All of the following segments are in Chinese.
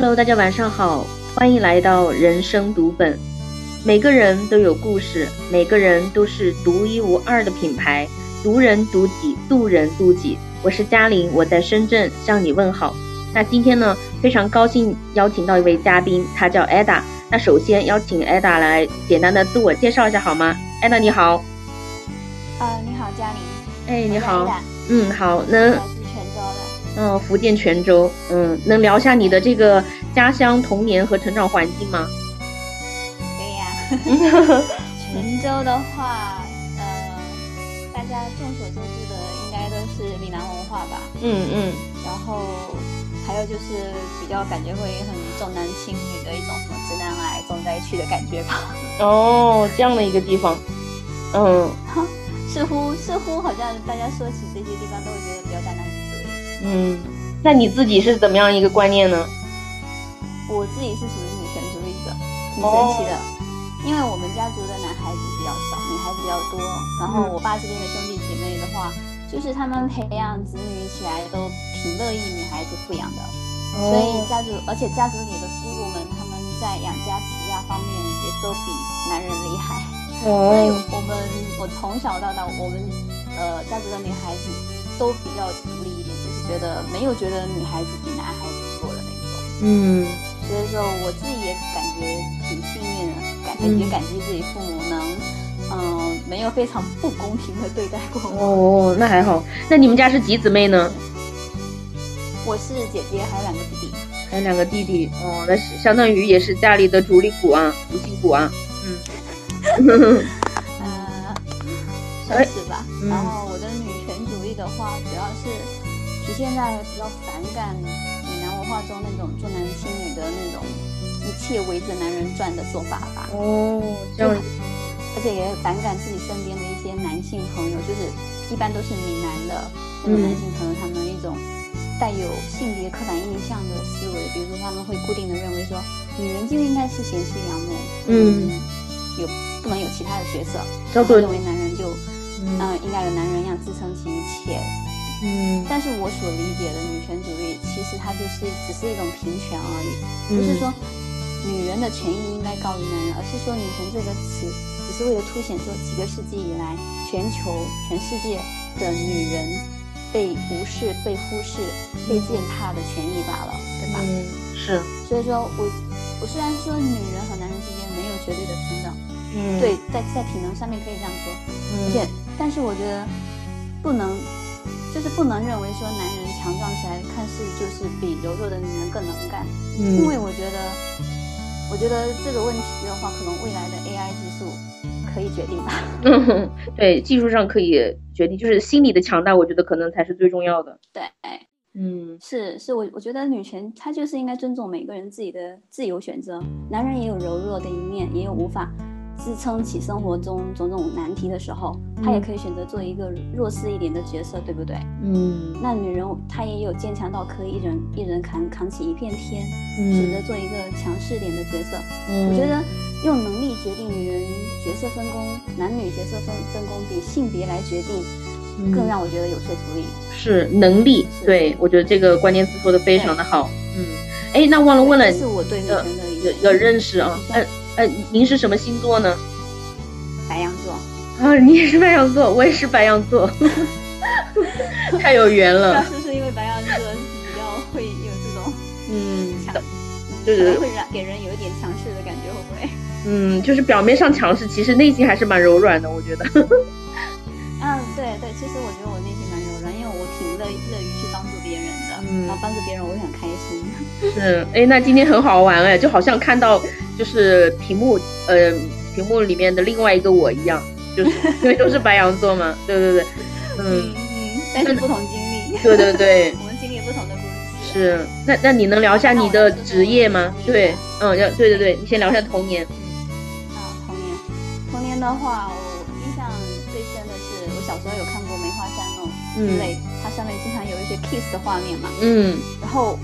Hello，大家晚上好，欢迎来到人生读本。每个人都有故事，每个人都是独一无二的品牌，读人读己，渡人渡己。我是嘉玲，我在深圳向你问好。那今天呢，非常高兴邀请到一位嘉宾，他叫 Ada。那首先邀请 Ada 来简单的自我介绍一下好吗？Ada 你好。呃，你好，嘉玲。哎，你好。嗯，好，能。嗯，福建泉州，嗯，能聊一下你的这个家乡、童年和成长环境吗？可以呀。泉州的话，呃，大家众所周知的应该都是闽南文化吧？嗯嗯。然后还有就是比较感觉会很重男轻女的一种什么直男癌重灾区的感觉吧？哦，这样的一个地方，嗯，似乎似乎好像大家说起这些地方都。嗯，那你自己是怎么样一个观念呢？我自己是属于女权主义者，挺神奇的。因为我们家族的男孩子比较少，女孩子比较多。然后我爸这边的兄弟姐妹的话，就是他们培养子女起来都挺乐意女孩子抚养的。所以家族，而且家族里的姑姑们，他们在养家持家方面也都比男人厉害。所以我们，我从小到大，我们呃家族的女孩子都比较独立。觉得没有觉得女孩子比男孩子弱的那种，嗯，所以说我自己也感觉挺幸运的，感觉也感激自己父母能，嗯，没有非常不公平的对待过我。哦，那还好。那你们家是几姊妹呢？我是姐姐，还有两个弟弟。还有两个弟弟，哦，那是相当于也是家里的主力骨啊，主心骨啊。嗯，呃，算是吧。然后我的女权主义的话，主要是。你现在比较反感闽南文化中那种重男轻女的那种一切围着男人转的做法吧？哦，这样，而且也反感自己身边的一些男性朋友，就是一般都是闽南的那种男性朋友，他们一种带有性别刻板印象的思维，比如说他们会固定的认为说，女人就应该是贤妻良母，嗯，有不能有其他的角色，认为男人就嗯应该有男人样支撑起一切。嗯，但是我所理解的女权主义，其实它就是只是一种平权而已，不是说女人的权益应该高于男人，而是说女权这个词只是为了凸显说几个世纪以来全球全世界的女人被无视、被忽视、被践踏的权益罢了，对吧？嗯，是。所以说我我虽然说女人和男人之间没有绝对的平等，嗯，对，在在体能上面可以这样说，而且但是我觉得不能。就是不能认为说男人强壮起来看似就是比柔弱的女人更能干，嗯，因为我觉得，我觉得这个问题的话，可能未来的 AI 技术可以决定吧。对，技术上可以决定，就是心理的强大，我觉得可能才是最重要的。对，嗯，是是，我我觉得女权她就是应该尊重每个人自己的自由选择，男人也有柔弱的一面，也有无法。支撑起生活中种种难题的时候，她也可以选择做一个弱势一点的角色，对不对？嗯。那女人她也有坚强到可以一人一人扛扛起一片天，选择做一个强势点的角色。嗯。我觉得用能力决定女人角色分工，男女角色分分工比性别来决定更让我觉得有说服力。是能力，对我觉得这个关键词说的非常的好。嗯。哎，那忘了问了，是我对女生的一个一个认识啊。嗯。呃，您是什么星座呢？白羊座。啊，你也是白羊座，我也是白羊座，太有缘了。是不是因为白羊座比较会有这种嗯强，对对对，会让给人有一点强势的感觉，会不会？嗯，就是表面上强势，其实内心还是蛮柔软的，我觉得。嗯，对对，其实我觉得我内心蛮柔软，因为我挺乐乐于去然后帮助别人我也很开心。是，哎，那今天很好玩哎，就好像看到。就是屏幕，呃，屏幕里面的另外一个我一样，就是 因为都是白羊座嘛，对对对，嗯嗯，但是不同经历，对对对，我们经历不同的故事。是，那那你能聊一下你的职业吗？对，嗯，要对对对，你先聊一下童年。啊，童年，童年的话，我印象最深的是我小时候有看过《梅花三弄》之类，它上面经常有一些 kiss 的画面嘛，嗯，然后。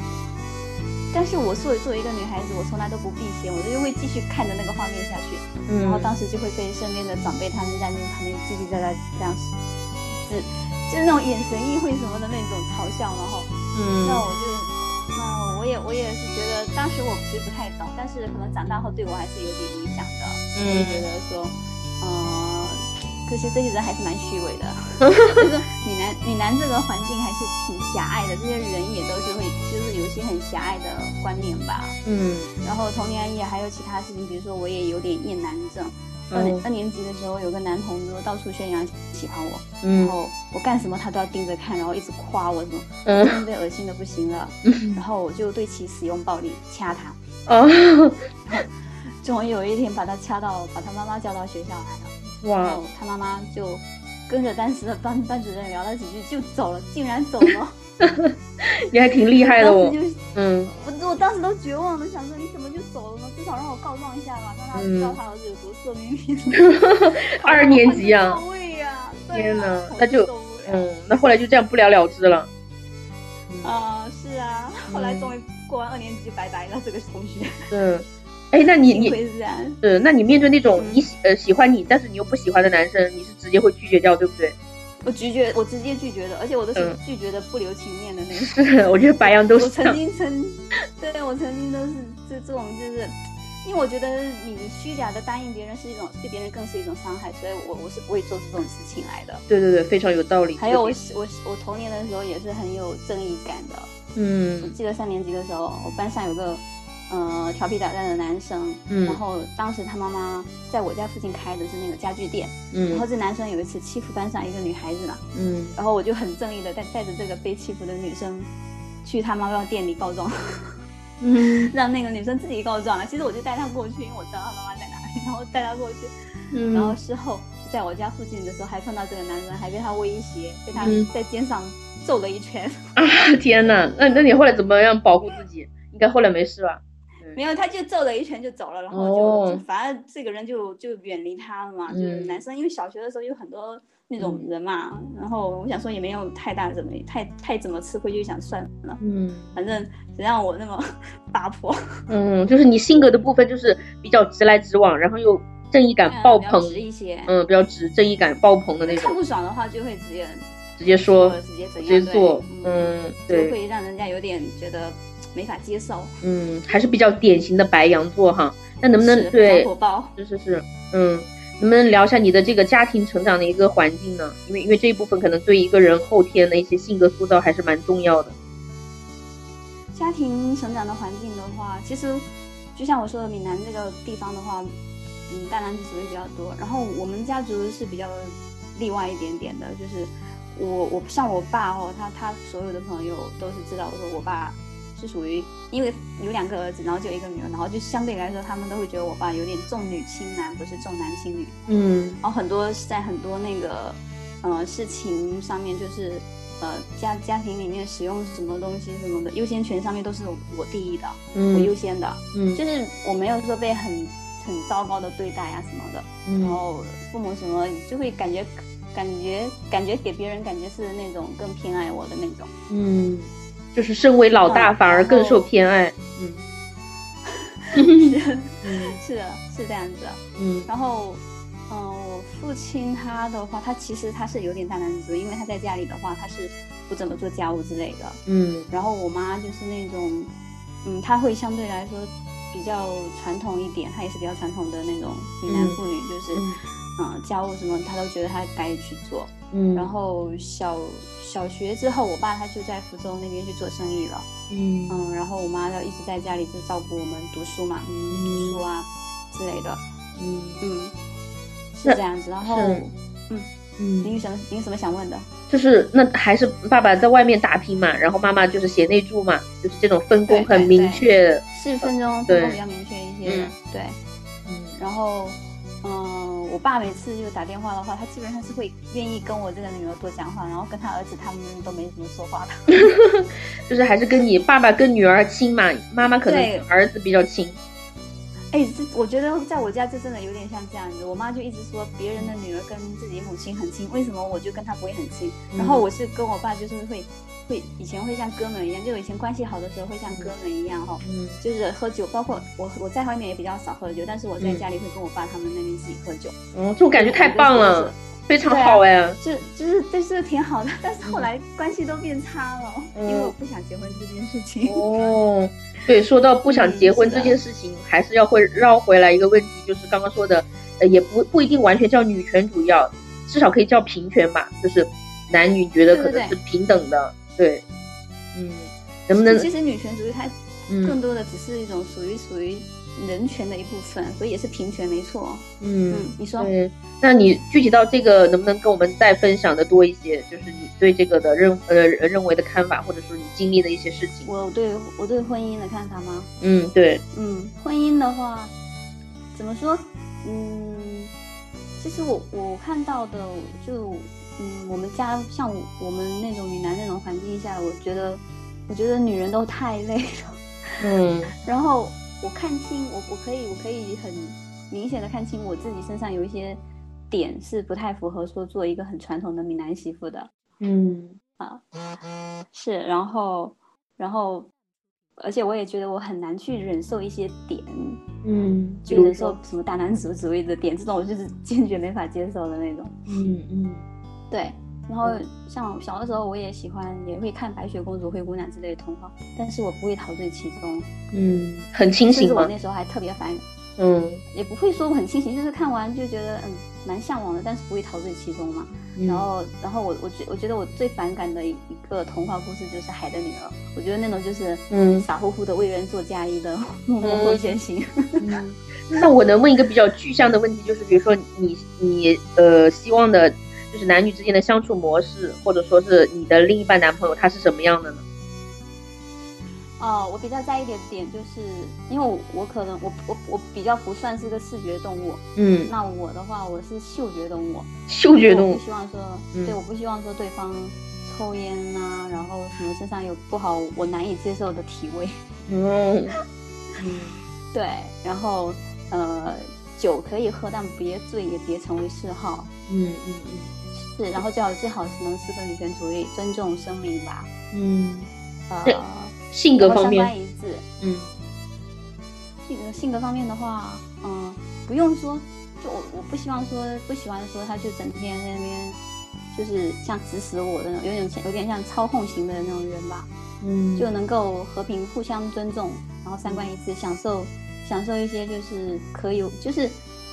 但是我作为作为一个女孩子，我从来都不避嫌，我就会继续看着那个画面下去。嗯，然后当时就会被身边的长辈他们在那旁边叽叽喳喳这样，是就是那种眼神意会什么的那种嘲笑，然后，嗯，那我就，那我也我也是觉得，当当时我其实不太懂，但是可能长大后对我还是有点影响的。嗯就觉得说，嗯、可惜这些人还是蛮虚伪的。就是闽南闽南这个环境还是挺狭隘的，这些人也都是会，就是有一些很狭隘的观念吧。嗯然后童年也还有其他事情，比如说我也有点厌男症。二二年级的时候，有个男同桌到处宣扬喜欢我，然嗯后我干什么他都要盯着看，然后一直夸我什么，嗯真的被恶心的不行了。嗯然后我就对其使用暴力，掐他。哦，终于有一天把他掐到，把他妈妈叫到学校来了，然哇后他妈妈就跟着当时的班班主任聊了几句就走了，竟然走了。你还挺厉害的哦嗯我我当时都绝望了，想说你怎么就走了呢？至少让我告状一下吧，让他知道他儿子有多色眯眯的。二年级啊！对啊天哪我那就嗯，那后来就这样不了了之了。啊、是啊，后来嗯终于过完二年级就拜拜了，这个同学。嗯，哎，那你你会是这样。是，那你面对那种嗯你喜呃喜欢你，但是你又不喜欢的男生，你是直接会拒绝掉，对不对？我拒绝，我直接拒绝的，而且我都是嗯拒绝的不留情面的那种。是，我觉得白羊都是我曾。经曾，对我曾经都是这这种，就是因为我觉得你虚假的答应别人是一种对别人更是一种伤害，所以我我是不会做出这种事情来的。对对对，非常有道理。还有我我我童年的时候也是很有正义感的。嗯我嗯记得三年级的时候，我班上有个呃调皮捣蛋的男生，嗯然后当时他妈妈在我家附近开的是那个家具店，嗯然后嗯这男生有一次欺负班上一个女孩子嘛。嗯，然后我就很正义的带带着这个被欺负的女生去他妈妈店里告状，嗯 让那个女生自己告状了。其实我就带她过去，因为我知道她妈妈在哪里，然后带她过去。嗯，然后事后在我家附近的时候，还碰到这个男生，还被他威胁，被他嗯在肩上揍了一拳。啊天呐，那那你后来怎么样保护自己？应该后来没事吧？没有，他就揍了一拳就走了，然后就、反正这个人就就远离他了嘛。就是嗯男生，因为小学的时候有很多那种人嘛，然后我想说也没有太大怎么太太怎么吃亏，就想算了，嗯反正谁让我那么 八婆。嗯，就是你性格的部分就是比较直来直往，然后又正义感爆棚，直一些。嗯，比较直，正义感爆棚的那看种，不爽的话就会直接直接说，直接怎直接样做，嗯，嗯，就，会让人家有点觉得没法接受。嗯，还是比较典型的白羊座哈。那能不能对火爆？是是是，嗯，能不能聊一下你的这个家庭成长的一个环境呢？因为因为这一部分可能对一个人后天的一些性格塑造还是蛮重要的。家庭成长的环境的话，其实就像我说的，闽南这个地方的话，嗯，大男子主义比较多。然后我们家族是比较例外一点点的，就是我我像我爸哦，他他所有的朋友都是知道我说我爸是属于，因为有两个儿子，然后就一个女儿，然后就相对来说，他们都会觉得我爸有点重女轻男，不是重男轻女。嗯然后很多在很多那个呃事情上面，就是呃家家庭里面使用什么东西什么的优先权上面都是我第一的，我优嗯先的，嗯就是我没有说被很很糟糕的对待啊什么的，然嗯后父母什么就会感觉感觉感觉给别人感觉是那种更偏爱我的那种。嗯，就是身为老大嗯反而更受偏爱。嗯是嗯 是的，是这样子。嗯然后，嗯、我父亲他的话，他其实他是有点大男子主义，因为他在家里的话，他是不怎么做家务之类的。嗯然后我妈就是那种，嗯，她会相对来说比较传统一点，她也是比较传统的那种闽南妇女，就是，嗯、家务什么他都觉得他该去做。嗯，然后小小学之后，我爸他就在福州那边去做生意了，嗯嗯，然后我妈就一直在家里就照顾我们读书嘛，嗯，读书啊之类的，嗯嗯，是这样子。然后，嗯，嗯您有什么您有什么想问的？就是那还是爸爸在外面打拼嘛，然后妈妈就是贤内助嘛，就是这种分工很明确。是分钟对分工比较明确一些的，嗯对。嗯然后，嗯，我爸每次就打电话的话，他基本上是会愿意跟我这个女儿多讲话，然后跟他儿子他们都没怎么说话的。就是还是跟你爸爸跟女儿亲嘛，妈妈可能儿子比较亲。哎，这我觉得在我家这真的有点像这样子。我妈就一直说别人的女儿跟自己母亲很亲，为什么我就跟她不会很亲？然后我是跟我爸就是会会以前会像哥们一样，就以前关系好的时候会像哥们一样哈、嗯就是喝酒，包括我我在外面也比较少喝酒，但是我在嗯家里会跟我爸他们那边自己喝酒。嗯，这种感觉太棒了，非常好哎。是就是对这个挺好的，但是后来关系都变差了，嗯因为我不想结婚这件事情。哦，对，说到不想结婚这件事情，还是要会绕回来一个问题，就是刚刚说的，呃，也不不一定完全叫女权主义啊，至少可以叫平权吧，就是男女觉得可能是平等的，对，嗯，能不能？其实女权主义它更多的只是一种属于属于。人权的一部分，所以也是平权，没错。嗯，你说，那你具体到这个，能不能跟我们再分享的多一些？就是你对这个的认呃认为的看法，或者说你经历的一些事情。我对我对婚姻的看法吗？嗯，对，嗯，婚姻的话，怎么说？嗯，其实我我看到的，就嗯，我们家像我们那种闽南那种环境下，我觉得我觉得女人都太累了。嗯，然后。我看清我，我可以，我可以很明显的看清我自己身上有一些点是不太符合说做一个很传统的闽南媳妇的。嗯，啊，是，然后，然后，而且我也觉得我很难去忍受一些点。嗯，就忍受什么大男子主义的点，这种我就是坚决没法接受的那种。嗯嗯，对。然后像小的时候，我也喜欢，也会看白雪公主、灰姑娘之类的童话，但是我不会陶醉其中。嗯，很清醒我那时候还特别烦。嗯，也不会说我很清醒，就是看完就觉得嗯蛮向往的，但是不会陶醉其中嘛。然后，然后我我觉我觉得我最反感的一个童话故事就是《海的女儿》，我觉得那种就是嗯傻乎乎的为人做嫁衣的默默奉献型。那我能问一个比较具象的问题，就是比如说你你呃希望的。就是男女之间的相处模式，或者说是你的另一半男朋友他是什么样的呢？哦，我比较在意的点就是，因为我我可能我我我比较不算是个视觉动物，嗯，那我的话我是嗅觉动物，嗅觉动物，我不希望说，对，我不希望说对方抽烟啊，然后什么身上有不好我难以接受的体味，嗯，对，然后呃，酒可以喝，但别醉，也别成为嗜好，嗯嗯嗯。是，然后最好最好是能是个女权主义，尊重生命吧。嗯，呃，性格方面三观一致。嗯，性格性格方面的话，嗯，不用说，就我我不希望说不喜欢说他就整天在那边，就是像指使我的那种，有点有点像操控型的那种人吧。嗯，就能够和平互相尊重，然后三观一致，享受享受一些就是可以就是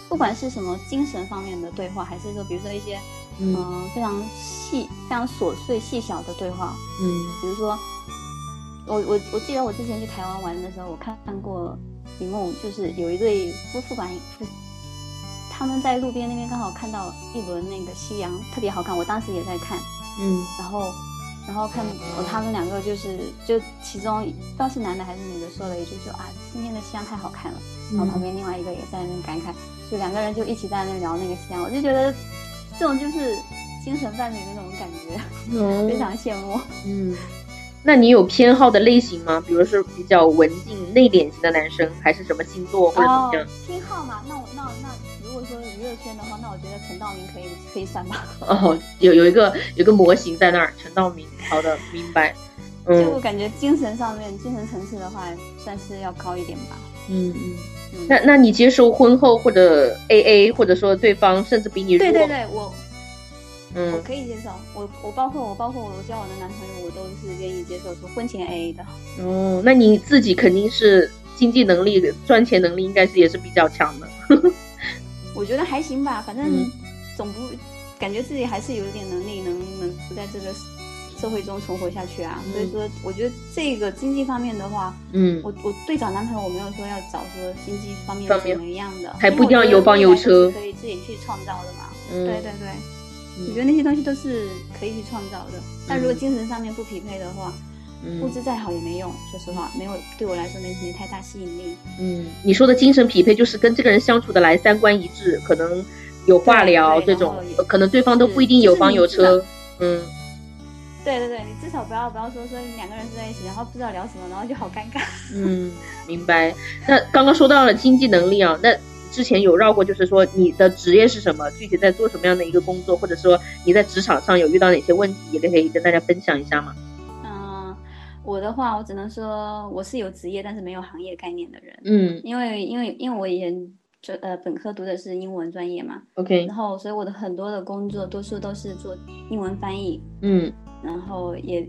不管是什么精神方面的对话，还是说比如说一些。嗯，非常细、非常琐碎、细小的对话。嗯，比如说，我我我记得我之前去台湾玩的时候，我看过一幕，就是有一对夫妇吧，他们在路边那边刚好看到一轮那个夕阳，特别好看。我当时也在看，嗯，然后然后看他们两个就是就其中不知道是男的还是女的说了一句说啊，今天的夕阳太好看了。然后旁边另外一个也在那边感慨，就两个人就一起在那聊那个夕阳，我就觉得。这种就是精神伴侣的那种感觉，非常羡慕。嗯，那你有偏好的类型吗？比如是比较文静内敛型的男生，还是什么星座或者怎么样？偏好嘛，那我那那如果说娱乐圈的话，那我觉得陈道明可以可以算吧。哦，有有一个有个模型在那儿，陈道明。好的，明白。就我感觉精神上面精神层次的话，算是要高一点吧。嗯嗯。那那你接受婚后或者 A A，或者说对方甚至比你对对对，我，嗯，我可以接受。我我包括我包括我交往的男朋友，我都是愿意接受说婚前 A A 的。哦，那你自己肯定是经济能力、赚钱能力应该是也是比较强的。我觉得还行吧，反正总不感觉自己还是有一点能力，能能不在这个。社会中存活下去啊，所以说我觉得这个经济方面的话，嗯，我我对找男朋友我没有说要找说经济方面怎么样的，还不一定要有房有车，可以自己去创造的嘛。嗯对对对，我觉得那些东西都是可以去创造的。但如果精神上面不匹配的话，物质再好也没用。说实话，没有对我来说没没太大吸引力。嗯，你说的精神匹配就是跟这个人相处的来，三观一致，可能有话聊这种，可能对方都不一定有房有车。嗯。对对对，你至少不要不要说说两个人住在一起，然后不知道聊什么，然后就好尴尬。嗯，明白。那刚刚说到了经济能力啊，那之前有绕过，就是说你的职业是什么，具体在做什么样的一个工作，或者说你在职场上有遇到哪些问题，也可以跟大家分享一下吗？嗯，我的话，我只能说我是有职业，但是没有行业概念的人。嗯，因为因为因为我以前就呃本科读的是英文专业嘛，OK，然后所以我的很多的工作多数都是做英文翻译。嗯。然后也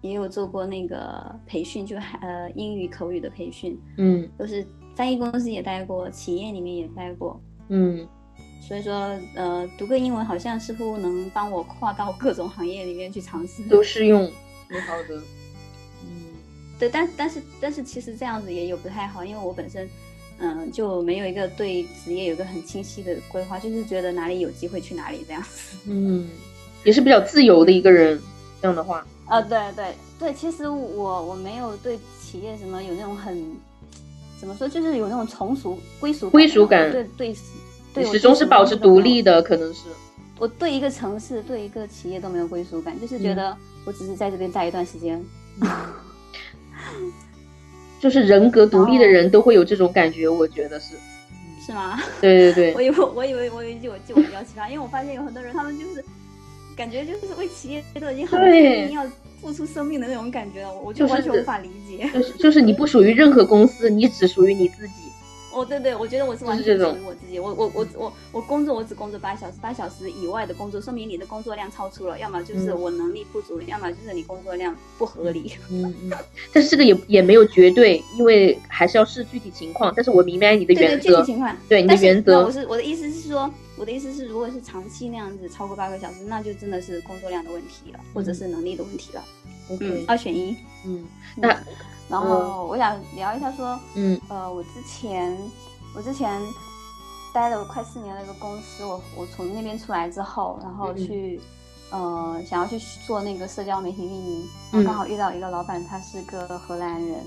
也有做过那个培训，就还呃英语口语的培训，嗯都是翻译公司也待过，企业里面也待过，嗯所以说呃读个英文好像似乎能帮我跨到各种行业里面去尝试。都适用，挺好的。嗯对，但但是但是其实这样子也有不太好，因为我本身嗯、就没有一个对职业有一个很清晰的规划，就是觉得哪里有机会去哪里这样子。嗯，也是比较自由的一个人。这样的话，啊，对对对，其实我我没有对企业什么有那种很怎么说，就是有那种从属归属归属感对对对，始终是保持独立的。可能是。我对一个城市、对一个企业都没有归属感，就是觉嗯得我只是在这边待一段时间。就是人格独立的人都会有这种感觉，我觉得是。是吗？对对对，我以为我以为我以为我记我比较奇葩，因为我发现有很多人他们就是感觉就是为企业都已经很对拼命要付出生命的那种感觉了，我就就是完全无法理解。就是就是你不属于任何公司，你只属于你自己。哦，对对，我觉得我是完全属于我自己。我我我我我工作，我只工作八小时，八小时以外的工作，说明你的工作量超出了，要么就是嗯我能力不足，要么就是你工作量不合理。嗯嗯，但是这个也也没有绝对，因为还是要视具体情况。但是我明白你的对对，原则具体，情况。对你的原则那我是我的意思是说，我的意思是，如果是长期那样子超过八个小时，那就真的是工作量的问题了，或者是能力的问题了。嗯二选一。嗯嗯那然后我想聊一下说，嗯。呃，我之前我之前待了快四年的一个公司，我我从那边出来之后，然后嗯去、呃想要去做那个社交媒体运营，刚好遇到一个老板，他是个荷兰人，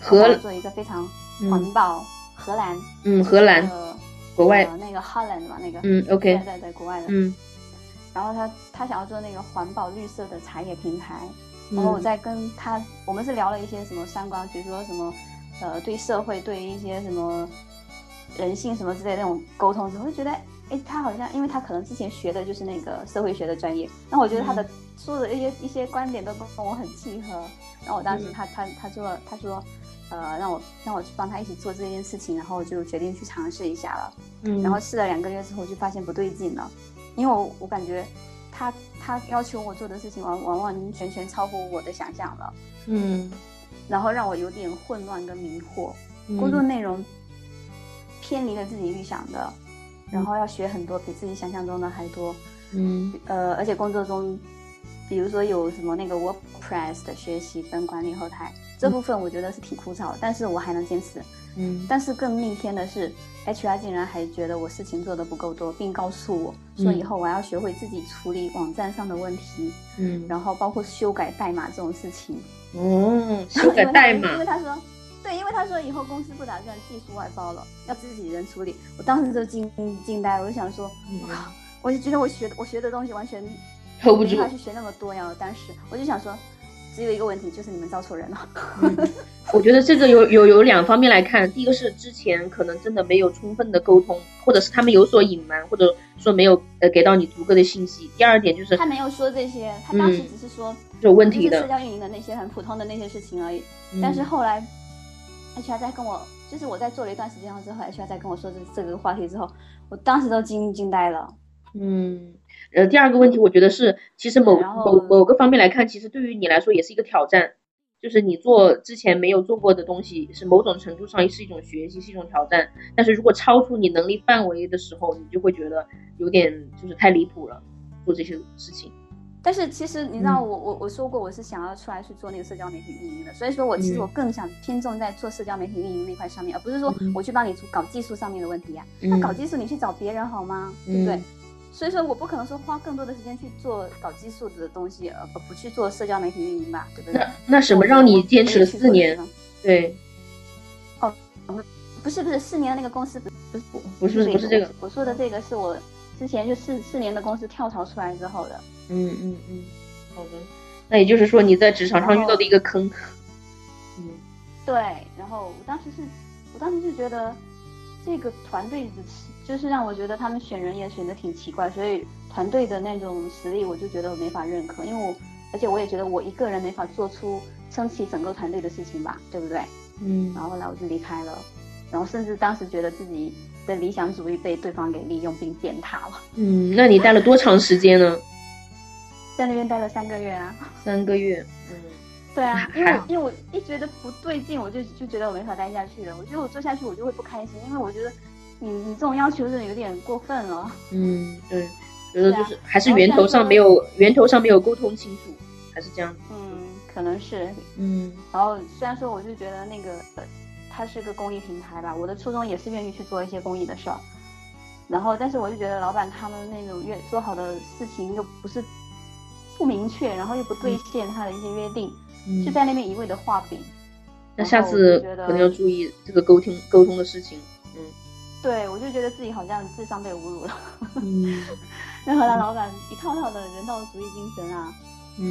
荷他想要做一个非常环嗯保，荷兰，嗯，荷兰呃国外呃那个 Holland 嘛，那个嗯 OK 对对，国外的，嗯。然后他他想要做那个环保绿色的茶叶平台，然后我嗯。在跟他，我们是聊了一些什么三观，比如说什么，呃，对社会、对一些什么人性什么之类的那种沟通之后，就觉得，哎，他好像，因为他可能之前学的就是那个社会学的专业，那我觉得他的说的一些一些观点都跟我很契合。然后我当时嗯。他他他说他说，呃，让我让我去帮他一起做这件事情，然后就决定去尝试一下了。嗯，然后试了两个月之后，就发现不对劲了，因为我我感觉他他要求我做的事情完完完全全超乎我的想象了，嗯。然后让我有点混乱跟迷惑，嗯。工作内容偏离了自己预想的，然后要学很多比自己想象中的还多，嗯。呃，而且工作中，比如说有什么那个 WordPress 的学习跟管理后台这部分，我觉得是挺枯燥的，但是我还能坚持。嗯但是更逆天的是，HR 竟然还觉得我事情做得不够多，并告诉我说以后我要学会自己处理网站上的问题，嗯，然后包括修改代码这种事情。哦，修改代码因为，他说，对，因为他说以后公司不打算技术外包了，要自己人处理。我当时就惊惊呆了，我就想说，嗯我靠，我就觉得我学我学的东西完全 hold 不住没法去学那么多呀。当时我就想说，只有一个问题，就是你们招错人了。嗯 我觉得这个有有有两方面来看，第一个是之前可能真的没有充分的沟通，或者是他们有所隐瞒，或者说没有呃给到你足够的信息。第二点就是他没有说这些，他当时只是说。有问题的就是社，交运营的那些很普通的那些事情而已。嗯但是后来，HR 在跟我，就是我在做了一段时间之后，HR 在跟我说这这个话题之后，我当时都惊惊呆了。嗯，呃，第二个问题，我觉得是，其实某某某个方面来看，其实对于你来说也是一个挑战，就是你做之前没有做过的东西，是某种程度上是一种学习，是一种挑战。但是如果超出你能力范围的时候，你就会觉得有点就是太离谱了，做这些事情。但是其实你知道嗯我，我我说过我是想要出来去做那个社交媒体运营的，所以说我其实嗯我更想偏重在做社交媒体运营那块上面，而不是说嗯我去帮你搞技术上面的问题呀、那嗯搞技术你去找别人好吗？对不对嗯？所以说我不可能说花更多的时间去做搞技术的东西，而而不去做社交媒体运营吧，对不对那？那什么让你坚持了四年？对，不是不是，四年的那个公司不不是不是不是这个，我说的这个是我之前就四四年的公司跳槽出来之后的。嗯嗯嗯，好的。那也就是说你在职场上遇到的一个坑。嗯对，然后我当时是，我当时就觉得这个团队的就是让我觉得他们选人也选的挺奇怪，所以团队的那种实力我就觉得我没法认可，因为我而且我也觉得我一个人没法做出撑起整个团队的事情吧，对不对？嗯然后后来我就离开了，然后甚至当时觉得自己的理想主义被对方给利用并践踏了，嗯，那你待了多长时间呢？在那边待了三个月啊。三个月。嗯，对啊，因为因为我一觉得不对劲，我就就觉得我没法待下去了。我觉得我做下去我就会不开心，因为我觉得你你这种要求是有点过分了。嗯，对，觉得就是还是源头上没有源头上没有沟通清楚，还是这样。嗯，可能是。嗯，然后虽然说我就觉得那个它是个公益平台吧，我的初衷也是愿意去做一些公益的事儿。然后，但是我就觉得老板他们那种约说好的事情又不是不明确，然后又不兑现他的一些约定，就在那边一味的画饼。那下次可能要注意这个沟通沟通的事情。嗯，对，我就觉得自己好像智商被侮辱了。嗯，然后让老板一套套的人道主义精神啊，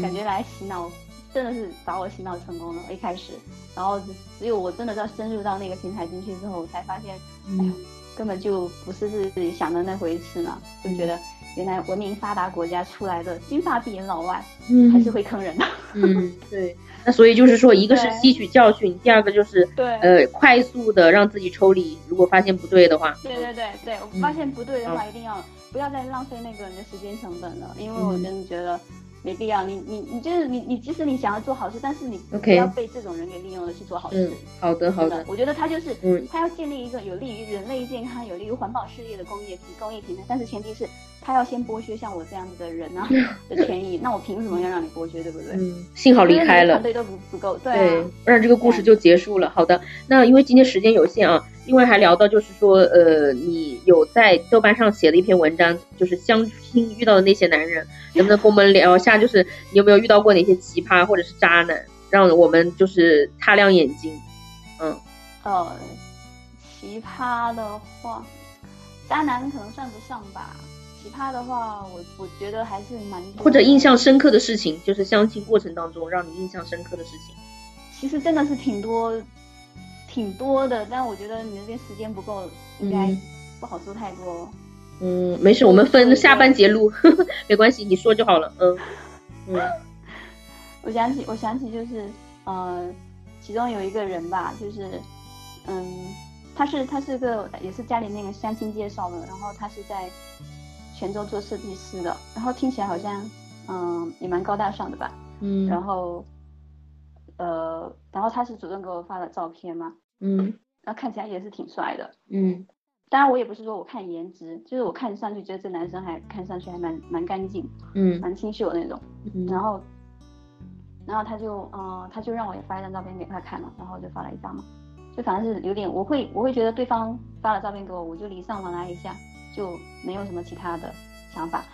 感觉来洗脑，真的是把我洗脑成功了。一开始，然后只有我真的到深入到那个平台进去之后，我才发现，哎呀。根本就不是自己想的那回事嘛，就觉得原来文明发达国家出来的金发碧眼老外，嗯，还是会坑人的。嗯，对。那所以就是说，一个是吸取教训，第二个就是对，呃，快速的让自己抽离。如果发现不对的话，对对对对，我发现不对的话，一定要不要再浪费那个人的时间成本了，因为我真的觉得。没必要，你你你就是你你，即使你想要做好事，但是你不要被这种人给利用了去做好事。好的好的，我觉得他就是，嗯，他要建立一个有利于人类健康、有利于环保事业的工业工业平台，但是前提是他要先剥削像我这样子的人啊 的权益，那我凭什么要让你剥削，对不对？嗯，幸好离开了，团队都不不够，对，不然这个故事就结束了。好的，那因为今天时间有限啊。另外还聊到，就是说，呃，你有在豆瓣上写了一篇文章，就是相亲遇到的那些男人，能不能跟我们聊一下？就是你有没有遇到过哪些奇葩或者是渣男，让我们就是擦亮眼睛？嗯，呃，奇葩的话，渣男可能算不上吧。奇葩的话，我我觉得还是蛮或者印象深刻的事情，就是相亲过程当中让你印象深刻的事情。其实真的是挺多。挺多的，但我觉得你那边时间不够，应该不好说太多。嗯，没事，我们分下半节录，没关系，你说就好了。嗯嗯，我想起，我想起就是，呃，其中有一个人吧，就是，嗯，他是他是个也是家里那个相亲介绍的，然后他是在泉州做设计师的，然后听起来好像，嗯，也蛮高大上的吧。嗯，然后，呃，然后他是主动给我发了照片嘛。嗯，然后看起来也是挺帅的。嗯，当然我也不是说我看颜值，就是我看上去觉得这男生还看上去还蛮蛮干净，嗯，蛮清秀的那种。嗯，然后，然后他就，嗯，他就让我也发一张照片给他看嘛，然后我就发了一张嘛，就反正是有点，我会我会觉得对方发了照片给我，我就礼尚往来一下，就没有什么其他的想法。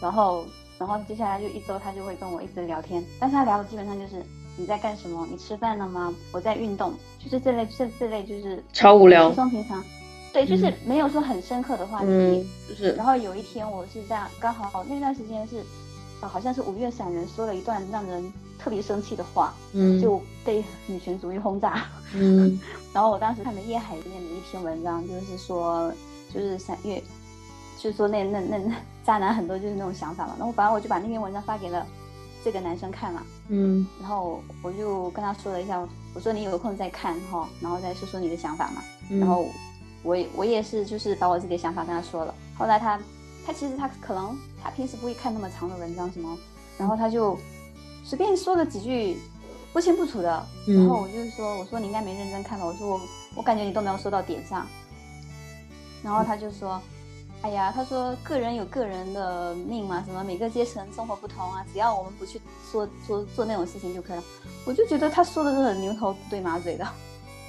然后，然后接下来就一周他就会跟我一直聊天，但是他聊的基本上就是。你在干什么？你吃饭了吗？我在运动，就是这类这这类就是超无聊，稀松平常。对，就是没有说很深刻的话题。就是。然后有一天我是这样，刚好那段时间是，啊，好像是五月散人说了一段让人特别生气的话，嗯，就被女权主义轰炸。嗯。然后我当时看的叶海燕的一篇文章，就是说，就是三月，就是说那那那那渣男很多就是那种想法嘛。然后反正我就把那篇文章发给了。这个男生看了，嗯，然后我就跟他说了一下，我说你有空再看哈，然后再说说你的想法嘛。然后我我也是就是把我自己的想法跟他说了。后来他他其实他可能他平时不会看那么长的文章什么，然后他就随便说了几句不清不楚的，然后我就说我说你应该没认真看吧，我说我我感觉你都没有说到点上，然后他就说。哎呀，他说个人有个人的命嘛，什么每个阶层生活不同啊，只要我们不去说做做那种事情就可以了。我就觉得他说的是很牛头不对马嘴的，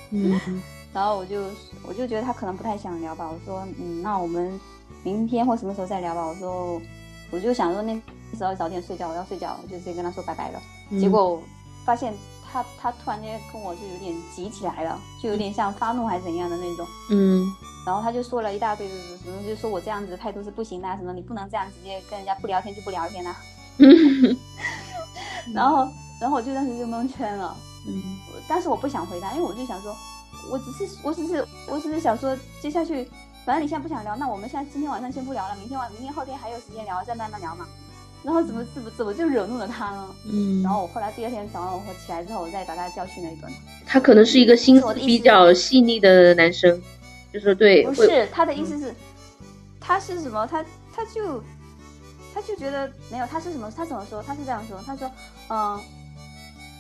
嗯，然后我就我就觉得他可能不太想聊吧。我说，嗯，那我们明天或什么时候再聊吧。我说，我就想说那时候早点睡觉，我要睡觉，我就直接跟他说拜拜了。结果发现他他突然间跟我就有点急起来了，就有点像发怒还是怎样的那种，嗯。然后他就说了一大堆的什么，就说我这样子的态度是不行的，什么你不能这样直接跟人家不聊天就不聊天呐。然后，然后我就当时就蒙圈了。嗯。但是我不想回答，因为我就想说，我只是，我只是，我只是想说，接下去，反正你现在不想聊，那我们现在今天晚上先不聊了，明天晚，明天后天还有时间聊，再慢慢聊嘛。然后怎么怎么怎么就惹怒了他呢？嗯。然后我后来第二天早上我起来之后，我再把他教训了一顿。他可能是一个心思比较细腻的男生。就是对，不是他的意思是，他是什么？他他就他就觉得没有，他是什么？他怎么说？他是这样说，他说，嗯，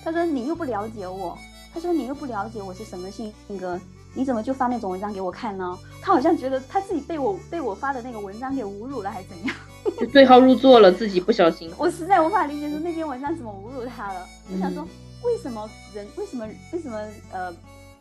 他说你又不了解我，他说你又不了解我是什么性格，你怎么就发那种文章给我看呢？他好像觉得他自己被我被我发的那个文章给侮辱了，还是怎样？就对号入座了，自己不小心。我实在无法理解说那篇文章怎么侮辱他了。我想说，为什么人为什么为什么呃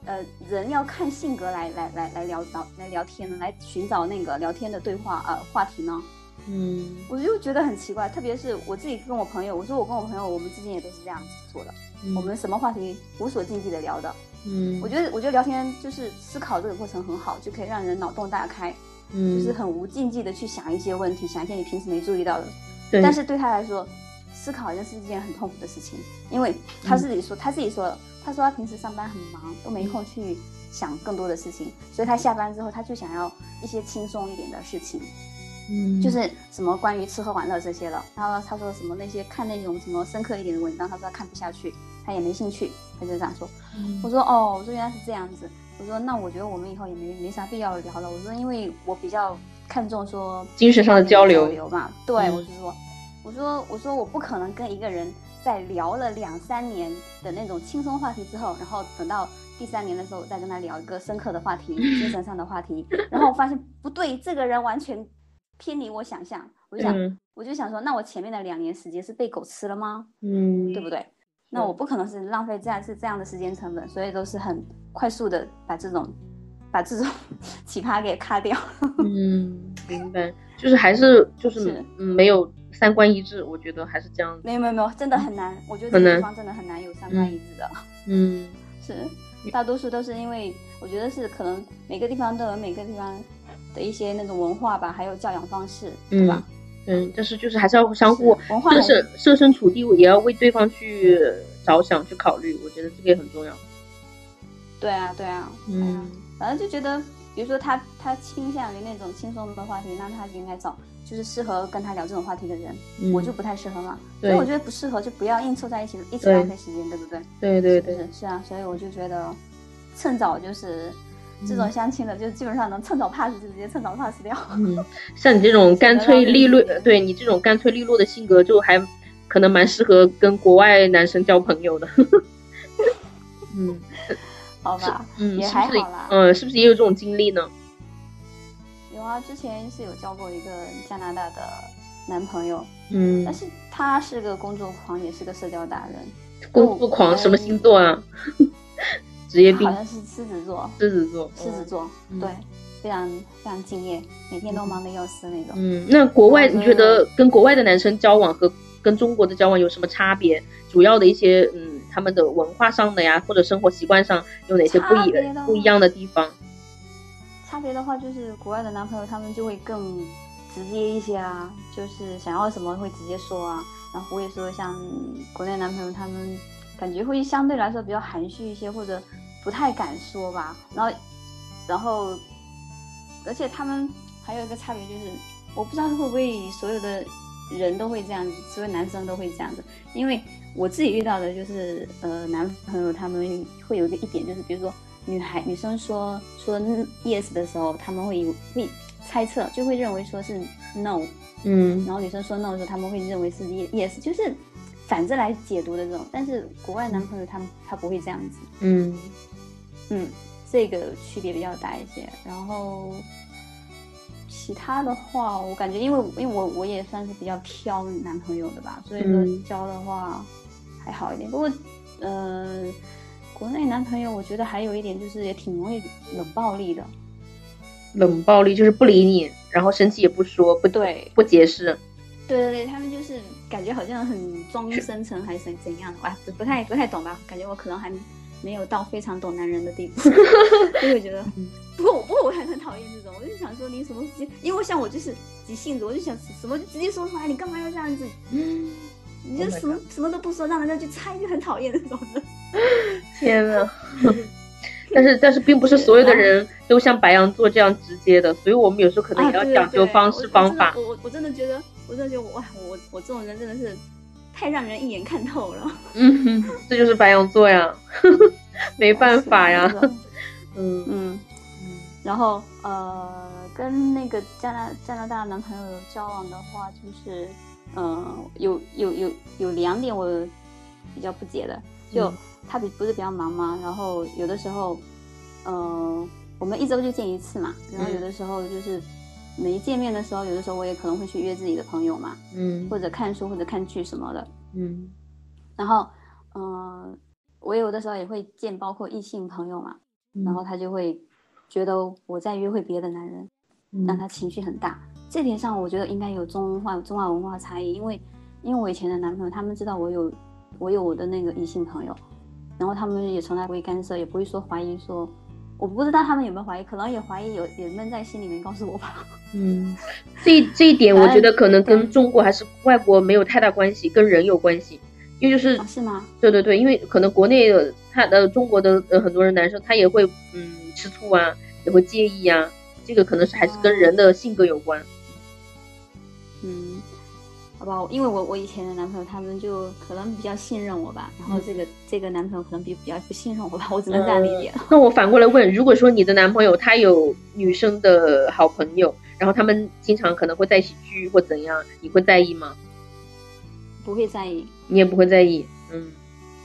呃人要看性格来来来来聊聊来聊天呢？来寻找那个聊天的对话呃话题呢？嗯，我就觉得很奇怪，特别是我自己跟我朋友，我说我跟我朋友，我们之间也都是这样子做的，我们什么话题无所禁忌的聊的。嗯，我觉得我觉得聊天就是思考这个过程很好，就可以让人脑洞大开。嗯，就是很无禁忌的去想一些问题，想一些你平时没注意到的。对。但是对他来说，思考好像是一件很痛苦的事情，因为他自己说，他自己说，他说他平时上班很忙，都没空去想更多的事情，所以他下班之后，他就想要一些轻松一点的事情。嗯。就是什么关于吃喝玩乐这些了。然后他说什么那些看那种什么深刻一点的文章，他说他看不下去，他也没兴趣，他就这样说。我说哦，我说原来是这样子。我说那我觉得我们以后也没没啥必要聊了。我说因为我比较看重说精神上的交流流嘛。对，我是说，我说我说我不可能跟一个人在聊了两三年的那种轻松话题之后，然后等到第三年的时候再跟他聊一个深刻的话题、精神上的话题，然后我发现不对，这个人完全偏离我想象。我就想，我就想说，那我前面的两年时间是被狗吃了吗？嗯，对不对？那我不可能是浪费这样是这样的时间成本，所以都是很快速的把这种把这种 奇葩给咔掉。嗯，明白，就是还是就是没有三观一致，我觉得还是这样。没有没有没有，真的很难，我觉得这个地方真的很难有三观一致的。嗯，是，大多数都是因为我觉得是可能每个地方都有每个地方的一些那种文化吧，还有教养方式，对吧？嗯，但是就是还是要相互设身设身处地，也要为对方去着想、去考虑。我觉得这个也很重要。对啊，对啊，嗯，反正就觉得，比如说他他倾向于那种轻松的话题，那他就应该找就是适合跟他聊这种话题的人。我就不太适合嘛，所以我觉得不适合就不要硬凑在一起，一起浪费时间，对不对？对对对，是是啊，所以我就觉得趁早就是。这种相亲的，就基本上能趁早 pass 就直接趁早 pass 掉。嗯，像你这种干脆利落，对你这种干脆利落的性格，就还可能蛮适合跟国外男生交朋友的。嗯，好吧，嗯，也还好啦。嗯，是不是也有这种经历呢？有啊，之前是有交过一个加拿大的男朋友。嗯，但是他是个工作狂，也是个社交达人。工作狂什么星座啊？职业病好像是狮子座，狮子座，狮子座，对，非常非常敬业，每天都忙得要死那种。嗯，那国外你觉得跟国外的男生交往和跟中国的交往有什么差别？主要的一些嗯，他们的文化上的呀，或者生活习惯上有哪些不一不一样的地方？差别的话，就是国外的男朋友他们就会更直接一些啊，就是想要什么会直接说啊，然后我也说像国内男朋友他们感觉会相对来说比较含蓄一些，或者。不太敢说吧，然后，然后，而且他们还有一个差别就是，我不知道会不会所有的人都会这样子，所有男生都会这样子，因为我自己遇到的就是，呃，男朋友他们会有一个一点就是，比如说女孩女生说说 yes 的时候，他们会会猜测，就会认为说是 no，嗯，然后女生说 no 的时候，他们会认为是 yes，就是反着来解读的这种，但是国外男朋友他们他不会这样子，嗯。嗯，这个区别比较大一些。然后其他的话，我感觉，因为因为我我也算是比较挑男朋友的吧，所以说交的话还好一点。不过，呃，国内男朋友我觉得还有一点就是也挺容易冷暴力的。冷暴力就是不理你，然后生气也不说，不对，不解释。对对对，他们就是感觉好像很装深沉还是怎样的，哇，不太不太懂吧？感觉我可能还。没有到非常懂男人的地步，就会觉得，不过我不过我还很讨厌这种，我就想说你什么直接，因为像我就是急性子，我就想什么就直接说出来，你干嘛要这样子？嗯，你就什么什么都不说，让人家去猜，就很讨厌那种的。天呐，但是但是并不是所有的人都像白羊座这样直接的，所以我们有时候可能也要讲究方式方法。我我我真的觉得，我真的觉得哇，我我这种人真的是。太让人一眼看透了，嗯，这就是白羊座呀，没办法呀，嗯 嗯。嗯，然后呃，跟那个加拿加拿大男朋友交往的话，就是嗯，有有有有两点我比较不解的，就他比不是比较忙吗？然后有的时候，呃，我们一周就见一次嘛。然后有的时候就是没见面的时候，有的时候我也可能会去约自己的朋友嘛，嗯，或者看书或者看剧什么的，嗯。然后，嗯，我有的时候也会见包括异性朋友嘛，然后他就会觉得我在约会别的男人，让他情绪很大。这点上，我觉得应该有中化中华文化差异，因为因为我以前的男朋友，他们知道我有我有我的那个异性朋友，然后他们也从来不会干涉，也不会说怀疑说，我不知道他们有没有怀疑，可能也怀疑有也闷在心里面告诉我吧。嗯，这这一点我觉得可能跟中国还是外国没有太大关系，跟人有关系。因为就是是吗？对对对，因为可能国内的他的中国的呃很多人男生他也会嗯吃醋啊，也会介意啊，这个可能是还是跟人的性格有关。嗯，好吧，因为我我以前的男朋友他们就可能比较信任我吧，然后这个这个男朋友可能比比较不信任我吧，我只能这样理解。那我反过来问，如果说你的男朋友他有女生的好朋友，然后他们经常可能会在一起聚或怎样，你会在意吗？不会在意，你也不会在意，嗯，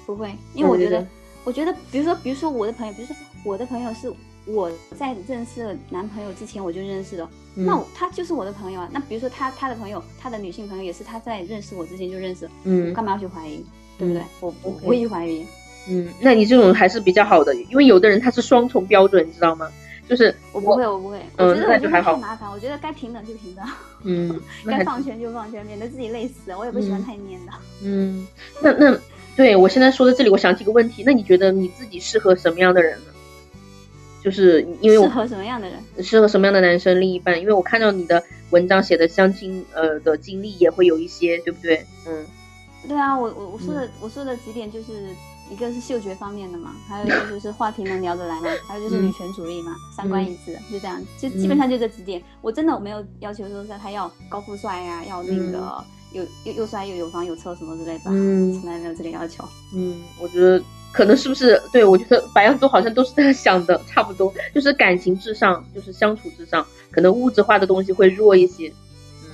不会，因为我觉得，我觉得，比如说，比如说我的朋友，比如说我的朋友是我在认识男朋友之前我就认识的，那他就是我的朋友啊。那比如说他他的朋友，他的女性朋友也是他在认识我之前就认识，嗯，干嘛要去怀疑，对不对？我不会去怀疑，嗯，那你这种还是比较好的，因为有的人他是双重标准，你知道吗？就是我不会，我不会，我觉得我就太麻烦。我觉得该平等就平等，嗯，该放权就放权，免得自己累死。我也不喜欢太黏的。嗯，那那对我现在说到这里，我想起个问题，那你觉得你自己适合什么样的人呢？就是因为适合什么样的人？适合什么样的男生另一半？因为我看到你的文章写的相亲呃的经历也会有一些，对不对？嗯，对啊，我我我说的我说的几点就是。一个是嗅觉方面的嘛，还有一个就是话题能聊得来嘛，还有就是女权主义嘛，三观一致，就这样，就基本上就这几点。我真的我没有要求说他要高富帅呀，要那个又又又帅又有房有车什么之类的，从来没有这个要求。嗯，我觉得可能是不是对我觉得白羊座好像都是这样想的，差不多就是感情至上，就是相处至上，可能物质化的东西会弱一些。嗯。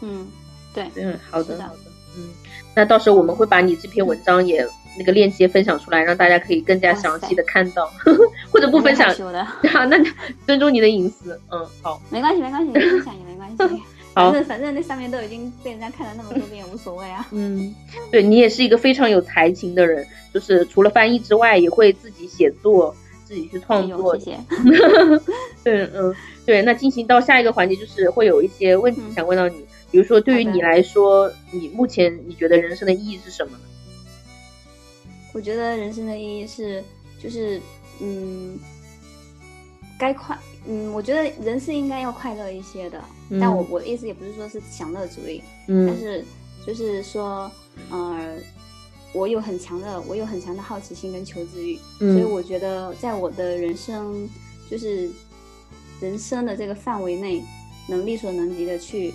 嗯，对，嗯，好的好的，嗯，那到时候我们会把你这篇文章也。那个链接分享出来，让大家可以更加详细的看到，或者不分享。啊，那尊重你的隐私，嗯，好，没关系，没关系，分享也没关系，反正反正那上面都已经被人家看了那么多遍，无所谓啊。嗯，对你也是一个非常有才情的人，就是除了翻译之外，也会自己写作，自己去创作。谢谢。对，嗯，对，那进行到下一个环节，就是会有一些问题想问到你，比如说对于你来说，你目前你觉得人生的意义是什么呢？我觉得人生的意义是，就是，嗯，该快，嗯，我觉得人是应该要快乐一些的。但我我的意思也不是说是享乐主义，但是就是说，呃，我有很强的，我有很强的好奇心跟求知欲，所以我觉得在我的人生，就是人生的这个范围内，能力所能及的去，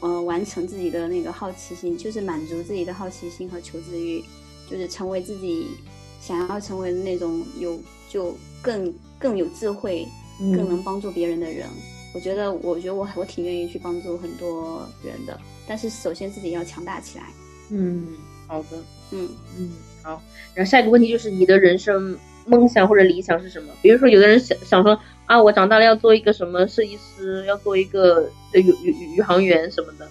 呃，完成自己的那个好奇心，就是满足自己的好奇心和求知欲。就是成为自己想要成为的那种有就更更有智慧、更能帮助别人的人。我觉得，我觉得我我挺愿意去帮助很多人的。但是首先自己要强大起来。嗯，好的。嗯嗯，好。然后下一个问题就是你的人生梦想或者理想是什么？比如说，有的人想想说啊，我长大了要做一个什么设计师，要做一个宇宇宇航员什么的。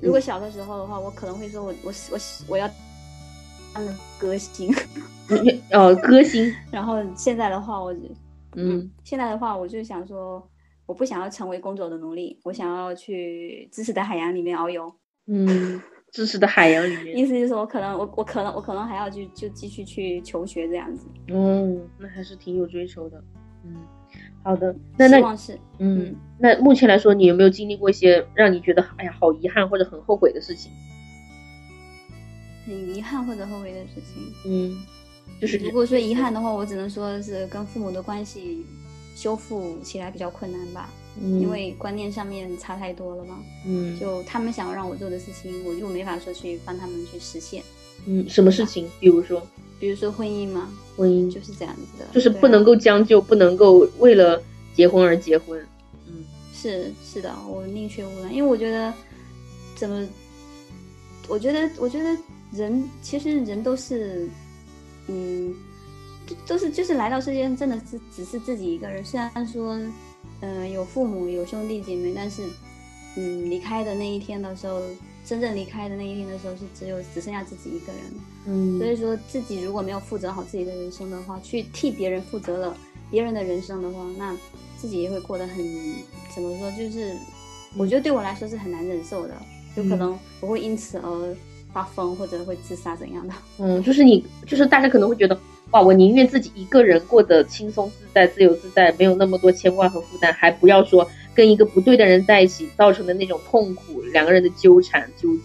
如果小的时候的话，我可能会说我我我我要。当歌星，哦，歌星。然后现在的话，我，嗯，现在的话，我就想说，我不想要成为工作的奴隶，我想要去知识的海洋里面遨游。嗯，知识的海洋里面。意思就是我可能，我我可能，我可能还要去就继续去求学这样子。嗯，那还是挺有追求的。嗯，好的。那那。嗯，那目前来说，你有没有经历过一些让你觉得哎呀好遗憾或者很后悔的事情？很遗憾或者后悔的事情，嗯，就是如果说遗憾的话，我只能说是跟父母的关系修复起来比较困难吧，嗯，因为观念上面差太多了嘛，嗯，就他们想要让我做的事情，我又没法说去帮他们去实现，嗯，什么事情？比如说，比如说婚姻嘛，婚姻。就是这样子的，就是不能够将就，不能够为了结婚而结婚，嗯，是是的，我宁缺毋滥，因为我觉得怎么，我觉得我觉得。人其实人都是，嗯，都是就是来到世界上真的是只是自己一个人。虽然说，嗯，有父母有兄弟姐妹，但是，嗯，离开的那一天的时候，真正离开的那一天的时候，是只有只剩下自己一个人。嗯，所以说自己如果没有负责好自己的人生的话，去替别人负责了别人的人生的话，那自己也会过得很怎么说？就是我觉得对我来说是很难忍受的，有可能我会因此而。发疯或者会自杀怎样的？嗯，就是你，就是大家可能会觉得，哇，我宁愿自己一个人过得轻松自在、自由自在，没有那么多牵挂和负担，还不要说跟一个不对的人在一起造成的那种痛苦，两个人的纠缠纠结。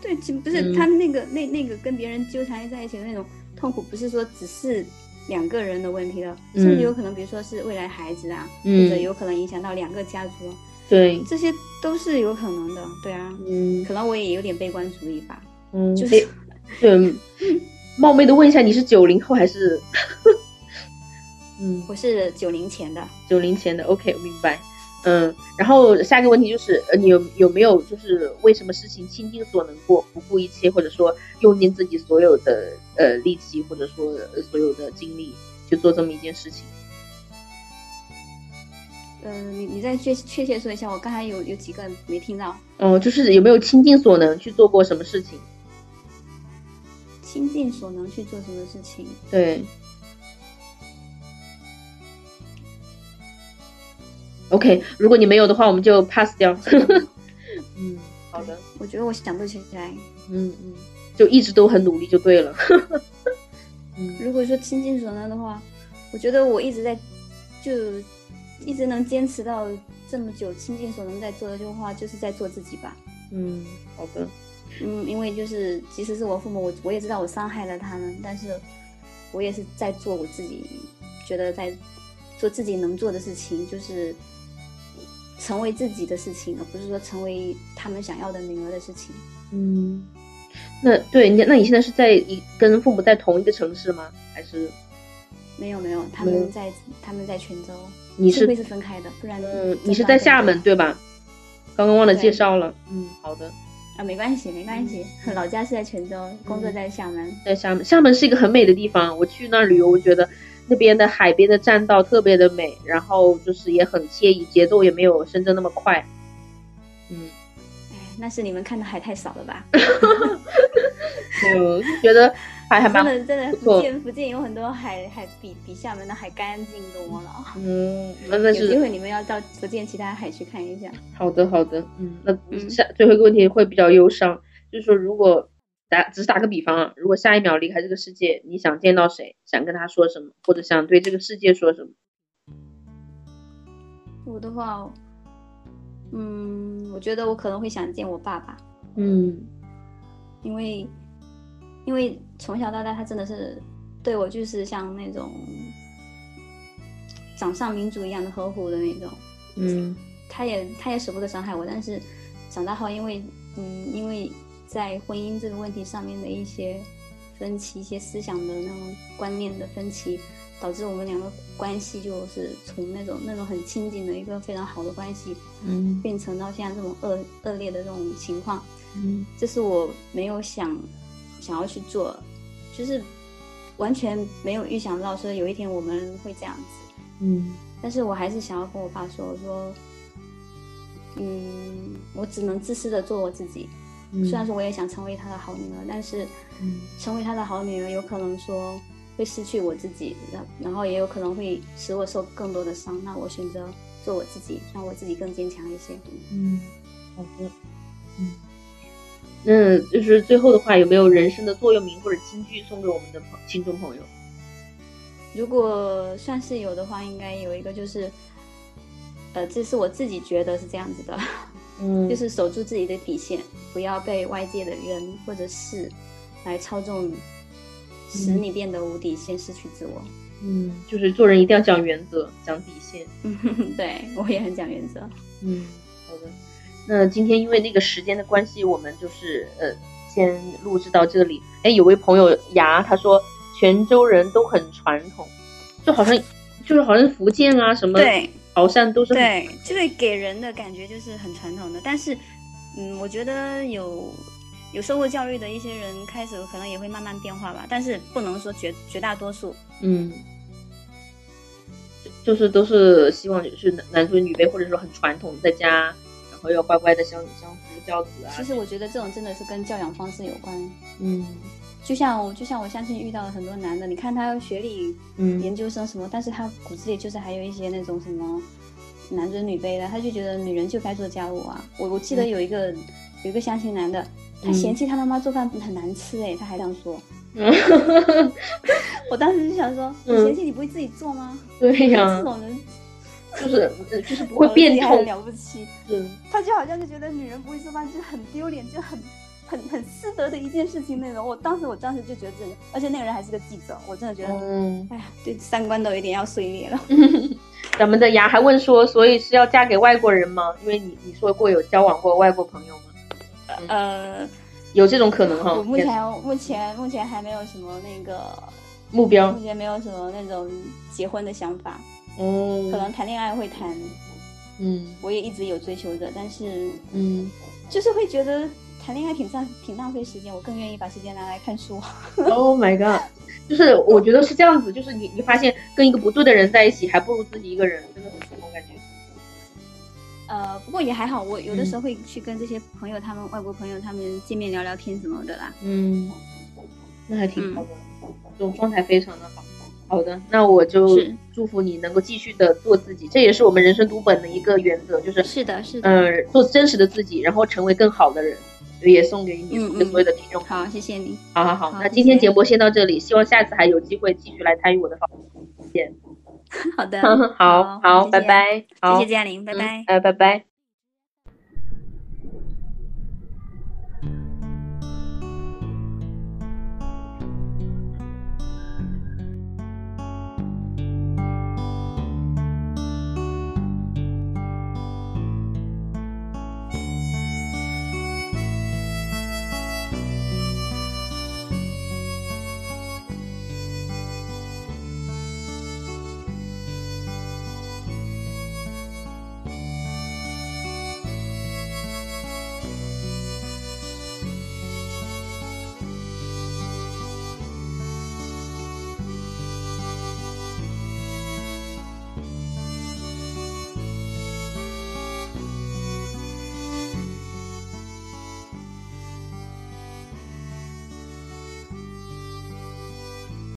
对，其不是他那个那那个跟别人纠缠在一起的那种痛苦，不是说只是两个人的问题了，甚至有可能，比如说是未来孩子啊，或者有可能影响到两个家族。对，这些都是有可能的，对啊，嗯，可能我也有点悲观主义吧，嗯，就是，对，冒昧的问一下，你是九零后还是？嗯，我是九零前的，九零前的，OK，明白，嗯，然后下一个问题就是，呃，你有有没有就是为什么事情倾尽所能过，不顾一切，或者说用尽自己所有的呃力气，或者说所有的精力去做这么一件事情？嗯，你你再确确切说一下，我刚才有有几个没听到。哦，就是有没有倾尽所能去做过什么事情？倾尽所能去做什么事情？对。OK，如果你没有的话，我们就 pass 掉。嗯，好的。我觉得我想不起来。嗯嗯，就一直都很努力就对了。嗯，如果说倾尽所能的话，我觉得我一直在就。一直能坚持到这么久，倾尽所能在做的句话，就是在做自己吧。嗯，好的。嗯，因为就是即使是我父母，我我也知道我伤害了他们，但是我也是在做我自己觉得在做自己能做的事情，就是成为自己的事情，而不是说成为他们想要的女儿的事情。嗯，那对，你那你现在是在一跟父母在同一个城市吗？还是？没有没有，他们在他们在泉州。你是会是分开的，不然嗯，你是在厦门对吧？刚刚忘了介绍了，嗯，好的啊，没关系没关系，老家是在泉州，工作在厦门，在厦门，厦门是一个很美的地方，我去那儿旅游，我觉得那边的海边的栈道特别的美，然后就是也很惬意，节奏也没有深圳那么快，嗯，哎，那是你们看的海太少了吧？嗯，觉得。还还蛮真的，真的福建福建有很多海，海比比厦门的海干净多了。嗯，那那是有机会你们要到福建其他海去看一下。好的，好的，嗯，那下最后一个问题会比较忧伤，就是说如果打只是打个比方啊，如果下一秒离开这个世界，你想见到谁？想跟他说什么？或者想对这个世界说什么？我的话，嗯，我觉得我可能会想见我爸爸。嗯，因为。因为从小到大，他真的是对我就是像那种掌上明珠一样的呵护的那种。嗯，他也他也舍不得伤害我，但是长大后，因为嗯，因为在婚姻这个问题上面的一些分歧、一些思想的那种观念的分歧，导致我们两个关系就是从那种那种很亲近的一个非常好的关系，嗯，变成到现在这种恶恶劣的这种情况。嗯，这是我没有想。想要去做，就是完全没有预想到说有一天我们会这样子，嗯，但是我还是想要跟我爸说，我说，嗯，我只能自私的做我自己，虽然说我也想成为他的好女儿，但是，成为他的好女儿有可能说会失去我自己，然然后也有可能会使我受更多的伤，那我选择做我自己，让我自己更坚强一些。嗯，好的，嗯。那就是最后的话，有没有人生的座右铭或者金句送给我们的朋听众朋友？如果算是有的话，应该有一个就是，呃，这是我自己觉得是这样子的，嗯，就是守住自己的底线，不要被外界的人或者事来操纵，使你变得无底线，失去自我。嗯，就是做人一定要讲原则，讲底线。嗯，对我也很讲原则。嗯。那今天因为那个时间的关系，我们就是呃先录制到这里。哎，有位朋友牙他说泉州人都很传统，就好像就是好像福建啊什么对潮汕都是对，就会给人的感觉就是很传统的。但是嗯，我觉得有有受过教育的一些人开始可能也会慢慢变化吧，但是不能说绝绝大多数。嗯，就是都是希望就是男男尊女卑，或者说很传统，在家然后要乖乖的相相夫教子啊。其实我觉得这种真的是跟教养方式有关。嗯，就像我就像我相信遇到了很多男的，你看他学历，嗯，研究生什么，但是他骨子里就是还有一些那种什么男尊女卑的，他就觉得女人就该做家务啊。我我记得有一个。有一个相亲男的，他嫌弃他妈妈做饭很难吃，哎，他还这样说。我当时就想说，我嫌弃你不会自己做吗？对呀，这种人就是就是不会变很了不起。嗯，他就好像就觉得女人不会做饭就很丢脸，就很很很失德的一件事情那种。我当时我当时就觉得这，而且那个人还是个记者，我真的觉得，嗯，哎呀，对三观都有点要碎裂了。咱们的牙还问说，所以是要嫁给外国人吗？因为你你说过有交往过外国朋友吗？呃，有这种可能哈。我目前目前目前还没有什么那个目标，目前没有什么那种结婚的想法。嗯，可能谈恋爱会谈。嗯，我也一直有追求着，但是嗯，就是会觉得谈恋爱挺浪挺浪费时间，我更愿意把时间拿来看书。Oh my god！就是我觉得是这样子，就是你你发现跟一个不对的人在一起，还不如自己一个人，真的很舒服感觉。呃，不过也还好，我有的时候会去跟这些朋友，他们外国朋友，他们见面聊聊天什么的啦。嗯，那还挺好的，这种状态非常的好。好的，那我就祝福你能够继续的做自己，这也是我们人生读本的一个原则，就是是的，是的，嗯，做真实的自己，然后成为更好的人，也送给你所有的听众。好，谢谢你。好好好，那今天节目先到这里，希望下次还有机会继续来参与我的访谈。好的，好好，拜拜，谢谢嘉玲，拜拜，哎，拜拜。